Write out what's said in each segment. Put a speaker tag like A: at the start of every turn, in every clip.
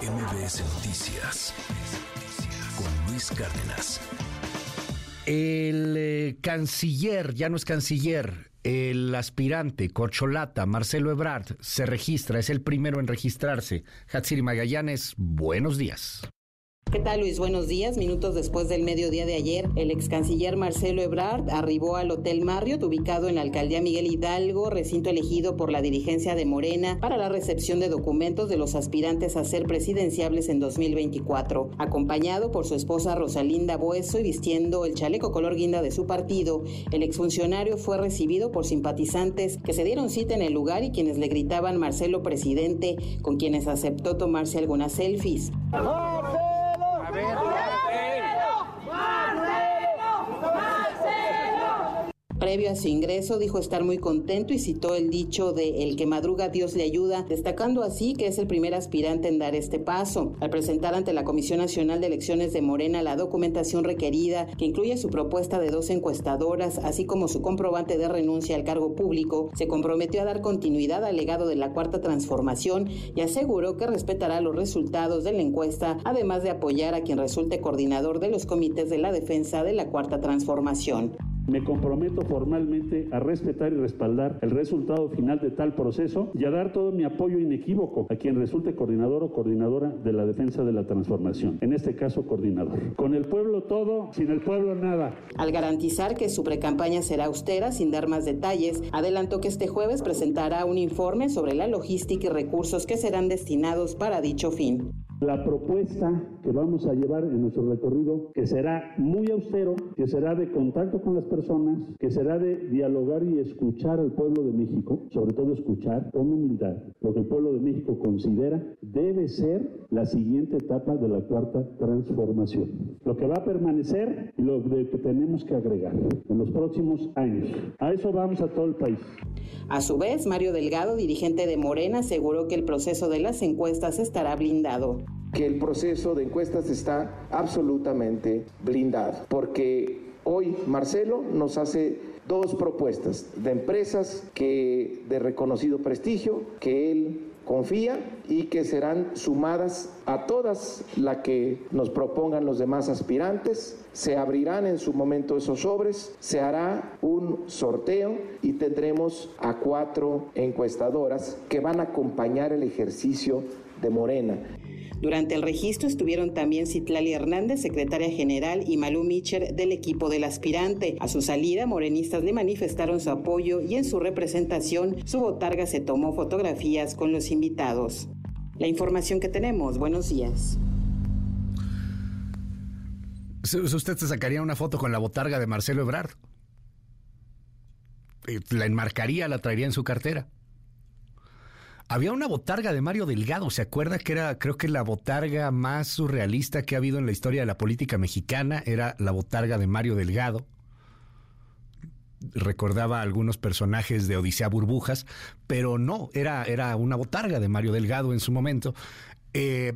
A: MBS Noticias con Luis Cárdenas.
B: El eh, canciller, ya no es canciller, el aspirante corcholata Marcelo Ebrard se registra, es el primero en registrarse. Hatsiri Magallanes, buenos días.
C: ¿Qué tal Luis? Buenos días. Minutos después del mediodía de ayer, el ex canciller Marcelo Ebrard arribó al Hotel Marriott, ubicado en la alcaldía Miguel Hidalgo, recinto elegido por la dirigencia de Morena para la recepción de documentos de los aspirantes a ser presidenciables en 2024. Acompañado por su esposa Rosalinda Bueso y vistiendo el chaleco color guinda de su partido, el exfuncionario fue recibido por simpatizantes que se dieron cita en el lugar y quienes le gritaban Marcelo presidente, con quienes aceptó tomarse algunas selfies. Previo a su ingreso dijo estar muy contento y citó el dicho de el que madruga Dios le ayuda, destacando así que es el primer aspirante en dar este paso. Al presentar ante la Comisión Nacional de Elecciones de Morena la documentación requerida, que incluye su propuesta de dos encuestadoras, así como su comprobante de renuncia al cargo público, se comprometió a dar continuidad al legado de la Cuarta Transformación y aseguró que respetará los resultados de la encuesta, además de apoyar a quien resulte coordinador de los comités de la defensa de la Cuarta Transformación.
D: Me comprometo formalmente a respetar y respaldar el resultado final de tal proceso y a dar todo mi apoyo inequívoco a quien resulte coordinador o coordinadora de la defensa de la transformación, en este caso coordinador. Con el pueblo todo, sin el pueblo nada.
C: Al garantizar que su precampaña será austera, sin dar más detalles, adelantó que este jueves presentará un informe sobre la logística y recursos que serán destinados para dicho fin.
D: La propuesta que vamos a llevar en nuestro recorrido, que será muy austero, que será de contacto con las personas, que será de dialogar y escuchar al pueblo de México, sobre todo escuchar con humildad lo que el pueblo de México considera debe ser la siguiente etapa de la cuarta transformación. Lo que va a permanecer y lo que tenemos que agregar en los próximos años. A eso vamos a todo el país.
C: A su vez, Mario Delgado, dirigente de Morena, aseguró que el proceso de las encuestas estará blindado
E: que el proceso de encuestas está absolutamente blindado, porque hoy Marcelo nos hace dos propuestas de empresas que de reconocido prestigio que él confía y que serán sumadas a todas las que nos propongan los demás aspirantes. Se abrirán en su momento esos sobres, se hará un sorteo y tendremos a cuatro encuestadoras que van a acompañar el ejercicio de Morena.
C: Durante el registro estuvieron también Citlali Hernández, secretaria general, y Malú Micher del equipo del aspirante. A su salida, morenistas le manifestaron su apoyo y en su representación, su botarga se tomó fotografías con los invitados. La información que tenemos, buenos días.
B: Usted se sacaría una foto con la botarga de Marcelo Ebrard. La enmarcaría, la traería en su cartera. Había una botarga de Mario Delgado, ¿se acuerda que era, creo que la botarga más surrealista que ha habido en la historia de la política mexicana? Era la botarga de Mario Delgado. Recordaba a algunos personajes de Odisea Burbujas, pero no, era, era una botarga de Mario Delgado en su momento. Eh,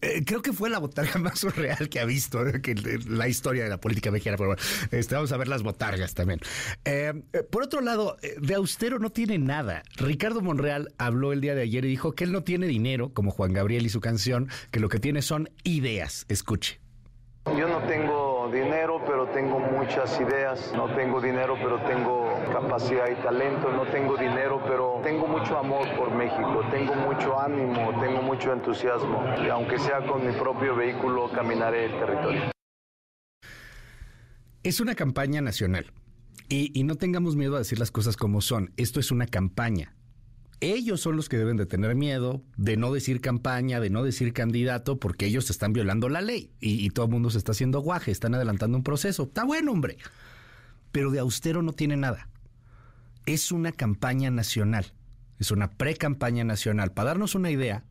B: eh, creo que fue la botarga más surreal que ha visto eh, que la historia de la política mexicana. Pero bueno, este, vamos a ver las botargas también. Eh, por otro lado, de austero no tiene nada. Ricardo Monreal habló el día de ayer y dijo que él no tiene dinero, como Juan Gabriel y su canción, que lo que tiene son ideas. Escuche.
F: Yo no tengo dinero, pero tengo muchas ideas. No tengo dinero, pero tengo capacidad y talento. No tengo dinero, pero tengo mucho amor por México. Tengo mucho ánimo, tengo mucho entusiasmo. Y aunque sea con mi propio vehículo, caminaré el territorio.
B: Es una campaña nacional. Y, y no tengamos miedo a decir las cosas como son. Esto es una campaña. Ellos son los que deben de tener miedo de no decir campaña, de no decir candidato, porque ellos están violando la ley y, todo el mundo se está haciendo guaje, están adelantando un proceso. Está bueno, hombre. Pero de austero no tiene nada. Es una campaña nacional, es una pre-campaña nacional. Para darnos una idea,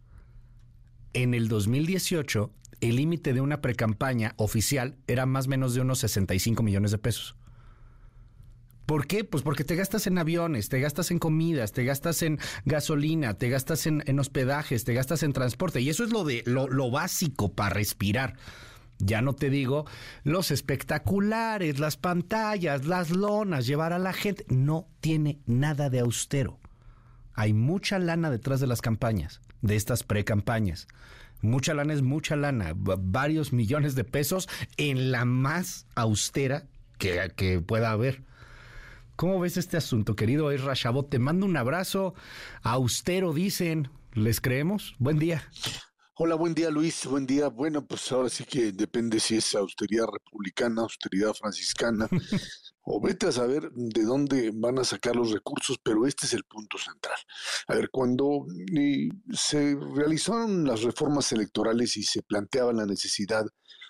B: en el 2018 el límite de una pre-campaña oficial era más o menos de unos 65 millones de pesos. ¿Por qué? Pues porque te gastas en aviones, te gastas en comidas, te gastas en gasolina, te gastas en, hospedajes, te gastas en transporte. Y eso es lo de lo, lo básico para respirar. Ya no te digo los espectaculares, las pantallas, las lonas, llevar a la gente. No tiene nada de austero. Hay mucha lana detrás de las campañas, de estas pre-campañas. Mucha lana es mucha lana, varios millones de pesos en la más austera que, pueda haber. ¿Cómo ves este asunto, querido Ezra Chabot? Te mando un abrazo. Austero, dicen. ¿Les creemos? Buen día.
G: Hola, buen día Luis, buen día. Bueno, pues ahora sí que depende si es austeridad republicana, austeridad franciscana, o vete a saber de dónde van a sacar los recursos, pero este es el punto central. A ver, cuando eh, se realizaron las reformas electorales y se planteaba la necesidad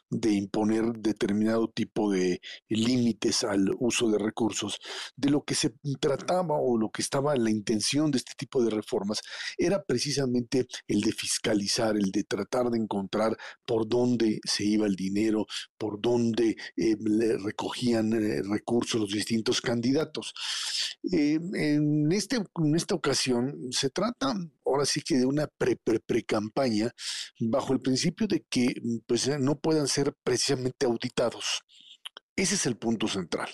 G: de imponer determinado tipo de límites al uso de recursos. De lo que se trataba o lo que estaba la intención de este tipo de reformas era precisamente el de fiscalizar, el de tratar de encontrar por dónde se iba el dinero, por dónde eh, recogían eh, recursos los distintos candidatos. Eh, en, este, en esta ocasión se trata ahora sí que de una pre-pre-pre-campaña bajo el principio de que pues, no puedan ser precisamente auditados. Ese es el punto central.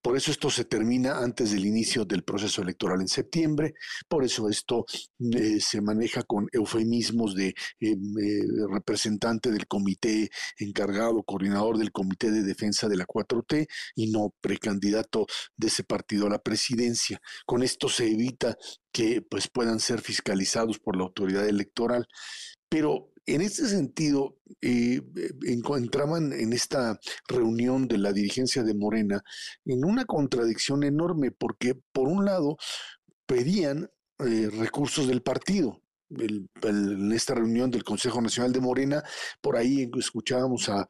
G: Por eso esto se termina antes del inicio del proceso electoral en septiembre, por eso esto eh, se maneja con eufemismos de eh, representante del comité encargado, coordinador del comité de defensa de la 4T y no precandidato de ese partido a la presidencia. Con esto se evita que pues, puedan ser fiscalizados por la autoridad electoral. Pero en este sentido, eh, encontraban en esta reunión de la dirigencia de Morena en una contradicción enorme, porque por un lado pedían eh, recursos del partido. en esta reunión del Consejo Nacional de Morena, por ahí escuchábamos a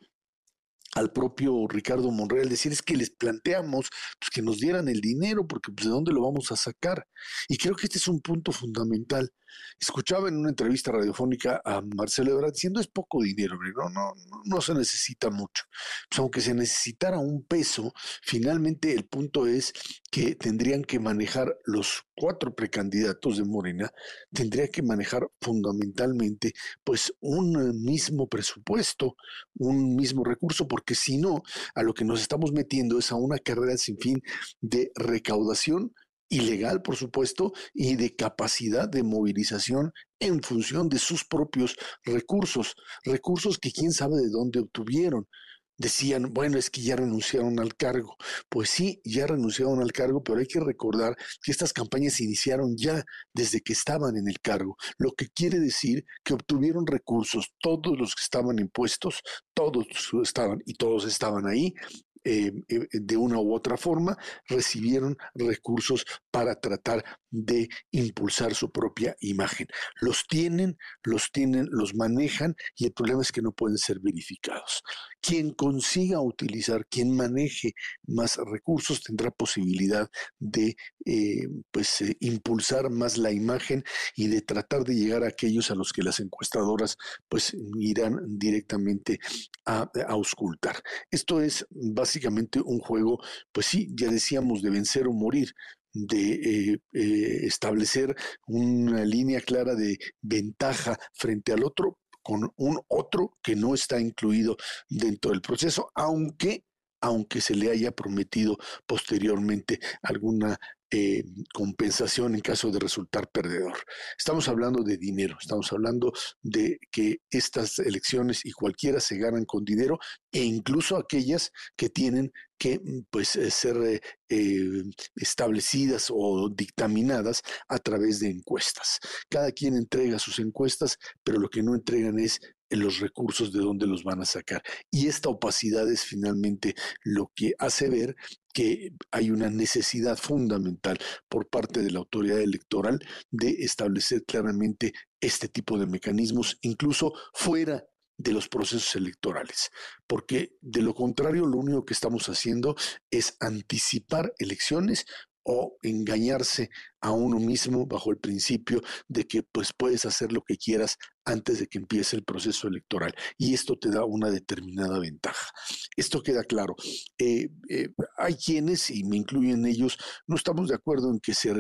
G: al propio Ricardo Monreal decir es que les planteamos pues, que nos dieran el dinero porque pues de dónde lo vamos a sacar y creo que este es un punto fundamental escuchaba en una entrevista radiofónica a Marcelo Ebrard diciendo es poco dinero no no no, se necesita mucho pues aunque se necesitara un peso finalmente el punto es que tendrían que manejar los cuatro precandidatos de Morena tendría que manejar fundamentalmente pues un mismo presupuesto un mismo recurso porque si no, a lo que nos estamos metiendo es a una carrera sin fin de recaudación ilegal, por supuesto, y de capacidad de movilización en función de sus propios recursos, recursos que quién sabe de dónde obtuvieron decían, bueno, es que ya renunciaron al cargo. Pues sí, ya renunciaron al cargo, pero hay que recordar que estas campañas se iniciaron ya desde que estaban en el cargo, lo que quiere decir que obtuvieron recursos, todos los que estaban impuestos, todos estaban y todos estaban ahí, eh, eh, de una u otra forma, recibieron recursos para tratar de impulsar su propia imagen. Los tienen, los tienen, los manejan y el problema es que no pueden ser verificados. Quien consiga utilizar, quien maneje más recursos tendrá posibilidad de eh, pues, impulsar más la imagen y de tratar de llegar a aquellos a los que las encuestadoras pues irán directamente a, a auscultar. Esto es básicamente un juego, pues sí, ya decíamos, de vencer o morir de eh, eh, establecer una línea clara de ventaja frente al otro con un otro que no está incluido dentro del proceso, aunque aunque se le haya prometido posteriormente alguna eh, compensación en caso de resultar perdedor. Estamos hablando de dinero, estamos hablando de que estas elecciones y cualquiera se ganan con dinero e incluso aquellas que tienen que mm, pues, eh, ser eh, establecidas o dictaminadas a través de encuestas. Cada quien entrega sus encuestas, pero lo que no entregan es los recursos de dónde los van a sacar. Y esta opacidad es finalmente lo que hace ver que hay una necesidad fundamental por parte de la autoridad electoral de establecer claramente este tipo de mecanismos, incluso fuera de los procesos electorales, porque de lo contrario lo único que estamos haciendo es anticipar elecciones o engañarse a uno mismo bajo el principio de que pues puedes hacer lo que quieras antes de que empiece el proceso electoral y esto te da una determinada ventaja. Esto queda claro. Eh, eh, hay quienes, y me incluyen ellos, no estamos de acuerdo en que se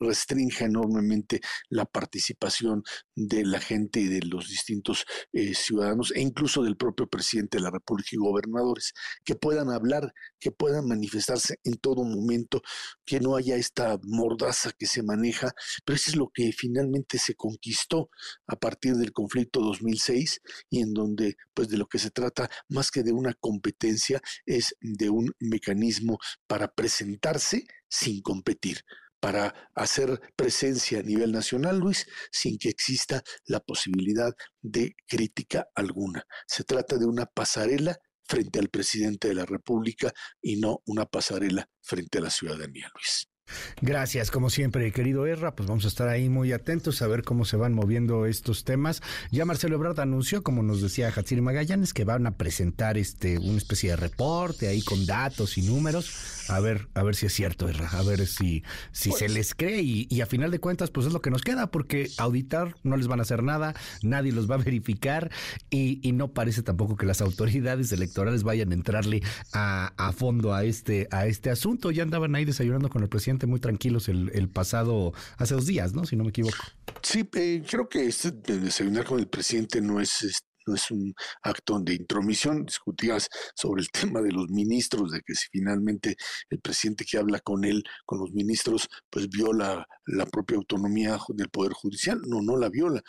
G: restrinja enormemente la participación de la gente y de los distintos eh, ciudadanos e incluso del propio presidente de la República y gobernadores, que puedan hablar, que puedan manifestarse en todo momento, que no haya esta mordaza que se maneja, pero eso es lo que finalmente se conquistó a partir del conflicto 2006 y en donde pues de lo que se trata más que de una competencia es de un mecanismo para presentarse sin competir para hacer presencia a nivel nacional, Luis, sin que exista la posibilidad de crítica alguna. Se trata de una pasarela frente al presidente de la República y no una pasarela frente a la ciudadanía, Luis.
B: Gracias, como siempre, querido Erra, pues vamos a estar ahí muy atentos a ver cómo se van moviendo estos temas. Ya Marcelo Ebrard anunció, como nos decía Hatsiri Magallanes, que van a presentar este una especie de reporte ahí con datos y números. A ver, a ver si es cierto, Erra, a ver si, si se pues les cree y, a final de cuentas, pues es lo que nos queda, porque auditar no les van a hacer nada, nadie los va a verificar y, y no parece tampoco que las autoridades electorales vayan a entrarle a, a fondo a este, a este asunto. Ya andaban ahí desayunando con el presidente muy tranquilos el, pasado, hace dos días, ¿no? Si no me equivoco.
G: Sí, creo que este desayunar con el presidente no es este, no es un acto de intromisión. Discutías sobre el tema de los ministros, de que si finalmente el presidente que habla con él, con los ministros, pues viola la propia autonomía del Poder Judicial. No, no la viola.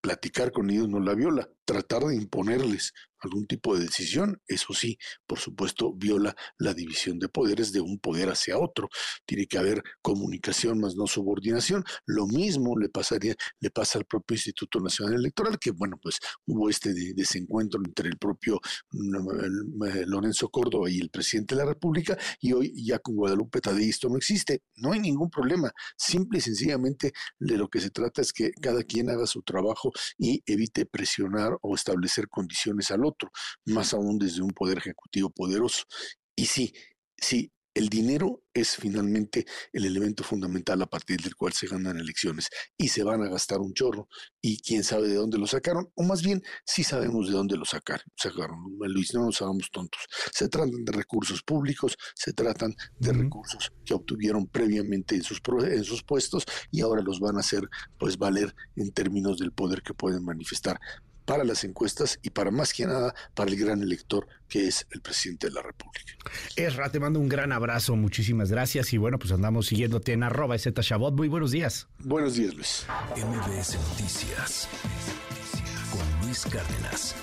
G: Platicar con ellos no la viola. Tratar de imponerles algún tipo de decisión, eso sí, por supuesto, viola la división de poderes de un poder hacia otro. Tiene que haber comunicación más no subordinación. Lo mismo le pasaría, le pasa al propio Instituto Nacional Electoral, que bueno, pues hubo este desencuentro entre el propio mm, Lorenzo Córdoba y el presidente de la República, y hoy ya con Guadalupe Tadei esto no existe. No hay ningún problema. Simple y sencillamente de lo que se trata es que cada quien haga su trabajo y evite presionar o establecer condiciones al otro otro, más aún desde un poder ejecutivo poderoso. Y sí, sí, el dinero es finalmente el elemento fundamental a partir del cual se ganan elecciones y se van a gastar un chorro y quién sabe de dónde lo sacaron, o más bien sí sabemos de dónde lo sacaron. sacaron. Luis, no nos hagamos tontos. Se tratan de recursos públicos, se tratan de recursos que obtuvieron previamente en sus, en sus puestos y ahora los van a hacer pues valer en términos del poder que pueden manifestar para las encuestas y para más que nada para el gran elector que es el presidente de la República.
B: Esra, te mando un gran abrazo, muchísimas gracias y bueno, pues andamos siguiéndote en arroba Shabot. Muy buenos días.
G: Buenos días, Luis.
A: MBS Noticias con Luis Cárdenas.